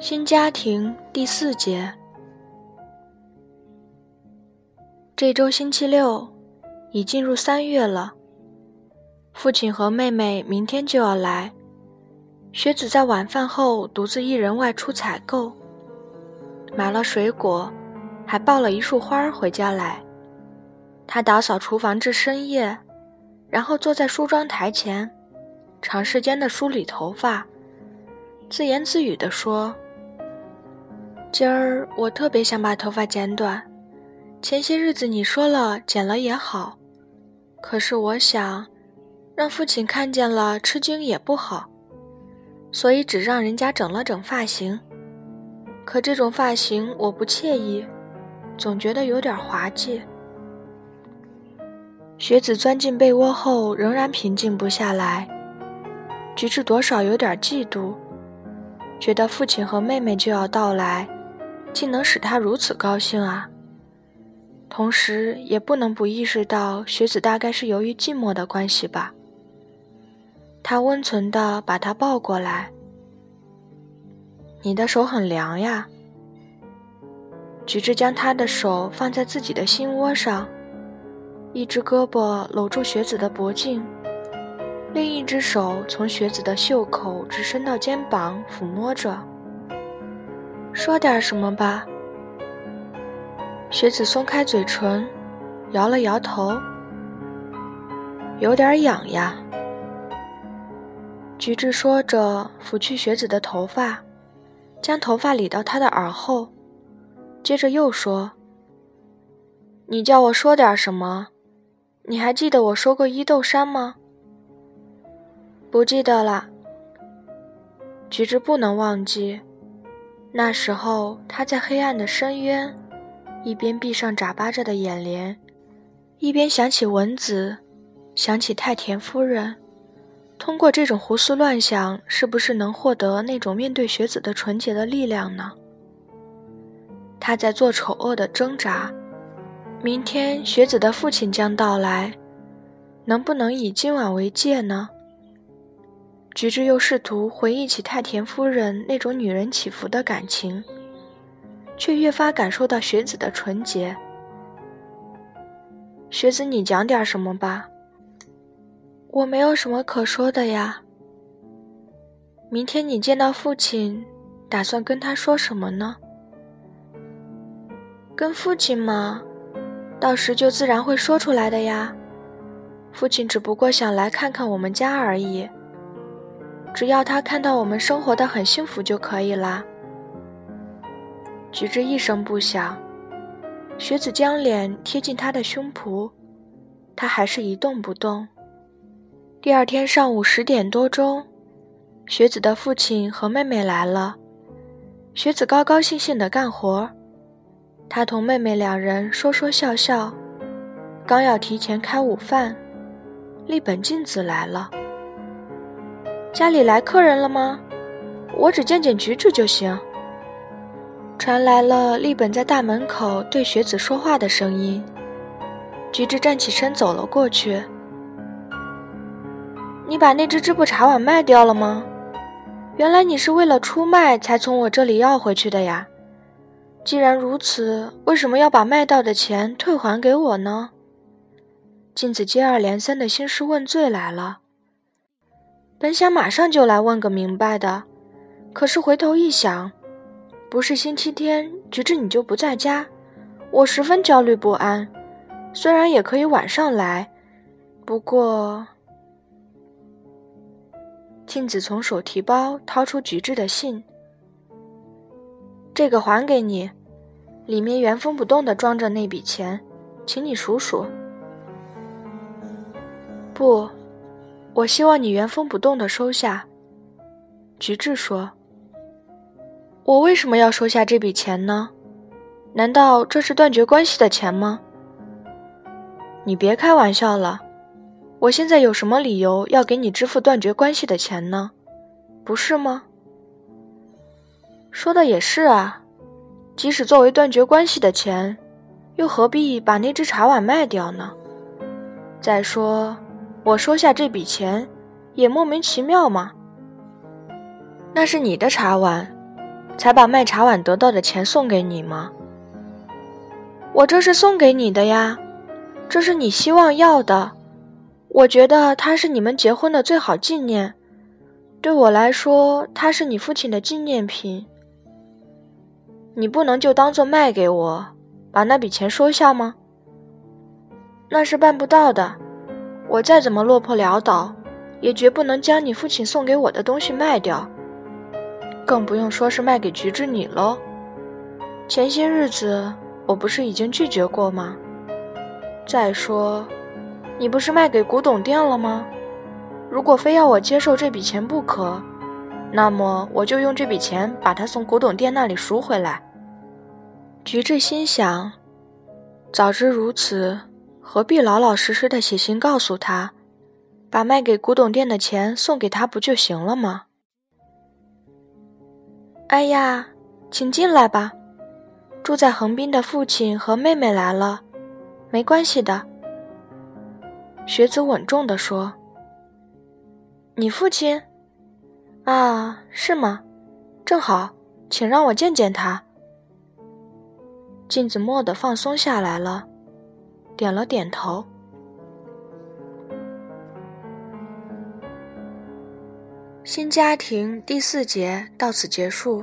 新家庭第四节。这周星期六，已进入三月了。父亲和妹妹明天就要来。学子在晚饭后独自一人外出采购，买了水果，还抱了一束花回家来。他打扫厨房至深夜，然后坐在梳妆台前，长时间的梳理头发，自言自语地说。今儿我特别想把头发剪短，前些日子你说了剪了也好，可是我想，让父亲看见了吃惊也不好，所以只让人家整了整发型。可这种发型我不惬意，总觉得有点滑稽。学子钻进被窝后仍然平静不下来，菊治多少有点嫉妒，觉得父亲和妹妹就要到来。竟能使他如此高兴啊！同时也不能不意识到，学子大概是由于寂寞的关系吧。他温存地把他抱过来。你的手很凉呀。菊治将他的手放在自己的心窝上，一只胳膊搂住学子的脖颈，另一只手从学子的袖口直伸到肩膀抚摸着。说点什么吧。学子松开嘴唇，摇了摇头，有点痒呀。菊治说着，拂去学子的头发，将头发理到他的耳后，接着又说：“你叫我说点什么？你还记得我说过伊豆山吗？”不记得了。菊治不能忘记。那时候，他在黑暗的深渊，一边闭上眨巴着的眼帘，一边想起文子，想起太田夫人。通过这种胡思乱想，是不是能获得那种面对学子的纯洁的力量呢？他在做丑恶的挣扎。明天学子的父亲将到来，能不能以今晚为戒呢？菊治又试图回忆起太田夫人那种女人起伏的感情，却越发感受到雪子的纯洁。雪子，你讲点什么吧。我没有什么可说的呀。明天你见到父亲，打算跟他说什么呢？跟父亲嘛，到时就自然会说出来的呀。父亲只不过想来看看我们家而已。只要他看到我们生活的很幸福就可以了。菊治一声不响，雪子将脸贴近他的胸脯，他还是一动不动。第二天上午十点多钟，雪子的父亲和妹妹来了。雪子高高兴兴地干活，他同妹妹两人说说笑笑，刚要提前开午饭，立本静子来了。家里来客人了吗？我只见见菊子就行。传来了立本在大门口对雪子说话的声音。菊治站起身走了过去。你把那只织布茶碗卖掉了吗？原来你是为了出卖才从我这里要回去的呀。既然如此，为什么要把卖到的钱退还给我呢？镜子接二连三的兴师问罪来了。本想马上就来问个明白的，可是回头一想，不是星期天，菊治你就不在家，我十分焦虑不安。虽然也可以晚上来，不过……镜子从手提包掏出菊治的信，这个还给你，里面原封不动的装着那笔钱，请你数数。不。我希望你原封不动的收下。”菊治说。“我为什么要收下这笔钱呢？难道这是断绝关系的钱吗？”你别开玩笑了，我现在有什么理由要给你支付断绝关系的钱呢？不是吗？说的也是啊，即使作为断绝关系的钱，又何必把那只茶碗卖掉呢？再说。我收下这笔钱，也莫名其妙吗。那是你的茶碗，才把卖茶碗得到的钱送给你吗？我这是送给你的呀，这是你希望要的。我觉得它是你们结婚的最好纪念，对我来说，它是你父亲的纪念品。你不能就当做卖给我，把那笔钱收下吗？那是办不到的。我再怎么落魄潦倒，也绝不能将你父亲送给我的东西卖掉，更不用说是卖给菊之你喽。前些日子。我不是已经拒绝过吗？再说，你不是卖给古董店了吗？如果非要我接受这笔钱不可，那么我就用这笔钱把它从古董店那里赎回来。菊治心想，早知如此，何必老老实实的写信告诉他，把卖给古董店的钱送给他不就行了吗？哎呀，请进来吧。住在横滨的父亲和妹妹来了，没关系的。学子稳重地说：“你父亲？啊，是吗？正好，请让我见见他。”镜子蓦地放松下来了，点了点头。新家庭第四节到此结束。